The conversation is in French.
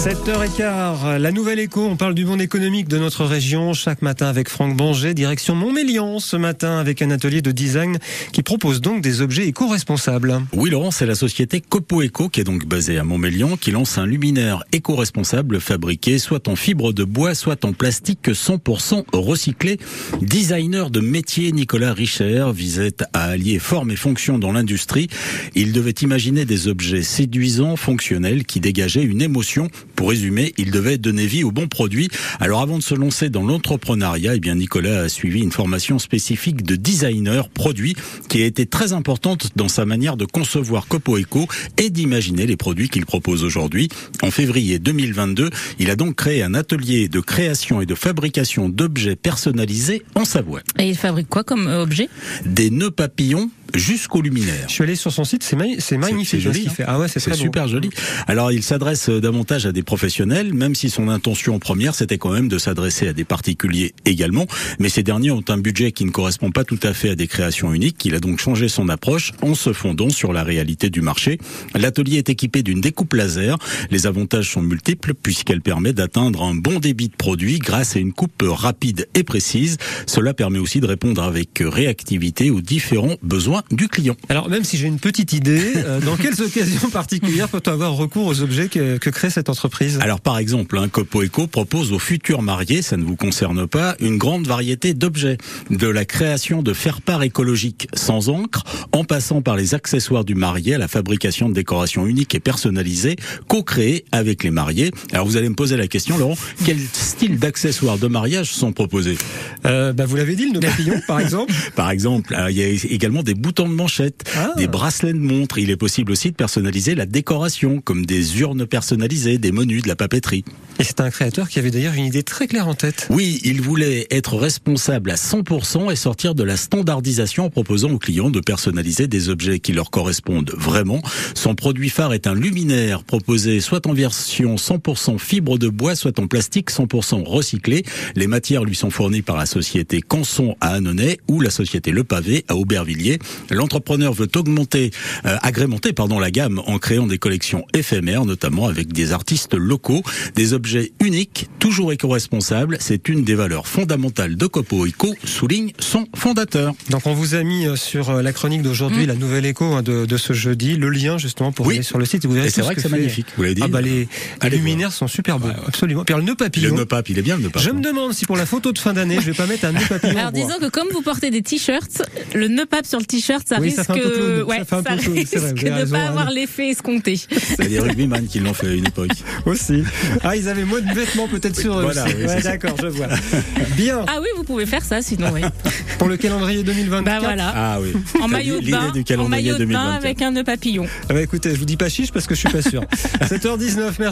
7h15, la nouvelle écho, on parle du monde économique de notre région chaque matin avec Franck Banger, direction Montmélian ce matin avec un atelier de design qui propose donc des objets éco-responsables. Oui Laurent, c'est la société Copo Eco qui est donc basée à Montmélian qui lance un luminaire éco-responsable fabriqué soit en fibre de bois, soit en plastique 100% recyclé. Designer de métier Nicolas Richer visait à allier forme et fonction dans l'industrie. Il devait imaginer des objets séduisants, fonctionnels qui dégageaient une émotion pour résumer, il devait donner vie au bon produit. Alors avant de se lancer dans l'entrepreneuriat, eh bien Nicolas a suivi une formation spécifique de designer produit qui a été très importante dans sa manière de concevoir Copo Eco et d'imaginer les produits qu'il propose aujourd'hui. En février 2022, il a donc créé un atelier de création et de fabrication d'objets personnalisés en Savoie. Et il fabrique quoi comme euh, objet? Des nœuds papillons jusqu'au luminaire. Je suis allé sur son site, c'est magnifique. C'est joli. Fait. Ah ouais, c'est super joli. Alors, il s'adresse euh, davantage à des professionnels, même si son intention première, c'était quand même de s'adresser à des particuliers également. Mais ces derniers ont un budget qui ne correspond pas tout à fait à des créations uniques. Il a donc changé son approche en se fondant sur la réalité du marché. L'atelier est équipé d'une découpe laser. Les avantages sont multiples puisqu'elle permet d'atteindre un bon débit de produit grâce à une coupe rapide et précise. Cela permet aussi de répondre avec réactivité aux différents besoins du client. Alors même si j'ai une petite idée, euh, dans quelles occasions particulières peut-on avoir recours aux objets que, que crée cette entreprise? Alors par exemple, un Copo Eco propose aux futurs mariés, ça ne vous concerne pas, une grande variété d'objets, de la création de faire-part écologique sans encre, en passant par les accessoires du marié à la fabrication de décorations uniques et personnalisées, co-créées avec les mariés. Alors vous allez me poser la question, Laurent, quel style d'accessoires de mariage sont proposés? Euh, bah, Vous l'avez dit, le papillon par exemple Par exemple, il y a également des boutons de manchette, ah. des bracelets de montre. Il est possible aussi de personnaliser la décoration, comme des urnes personnalisées, des menus, de la papeterie. Et c'est un créateur qui avait d'ailleurs une idée très claire en tête. Oui, il voulait être responsable à 100% et sortir de la standardisation en proposant aux clients de personnaliser des objets qui leur correspondent vraiment. Son produit phare est un luminaire proposé soit en version 100% fibre de bois, soit en plastique 100% recyclé. Les matières lui sont fournies par la société Canson à Annonay ou la société Le Pavé à Aubervilliers. L'entrepreneur veut augmenter, euh, agrémenter pardon la gamme en créant des collections éphémères, notamment avec des artistes locaux, des objets uniques, toujours éco-responsables. C'est une des valeurs fondamentales de Copo Eco, souligne son fondateur. Donc on vous a mis euh, sur euh, la chronique d'aujourd'hui, mmh. la nouvelle écho hein, de, de, ce jeudi, le lien justement pour aller sur le site. Et vous verrez c'est vrai que, c'est magnifique. Vous l'avez dit. Ah bah les, luminaires sont super beaux, absolument. Puis le nœud papillon. Le nœud papillon, il est bien le nœud papillon. Je me demande si pour la photo de fin d'année, je vais pas mettre un nœud papillon. Alors disons que comme vous portez des t-shirts, le nœud papillon sur le t-shirt ça risque, ouais, ça, ça risque de ne pas avoir l'effet escompté. C'est les rugbyman qui l'ont fait à une époque. Aussi. Ah, ils avaient moins de vêtements peut-être sur eux. Voilà, ouais, d'accord, je vois. Bien. Ah oui, vous pouvez faire ça sinon, oui. Pour le calendrier 2024. Bah voilà. Ah oui. En maillot de bain, en maillot de bain avec un nœud papillon. Ah bah écoutez, je vous dis pas chiche parce que je suis pas sûr. 7h19, merci.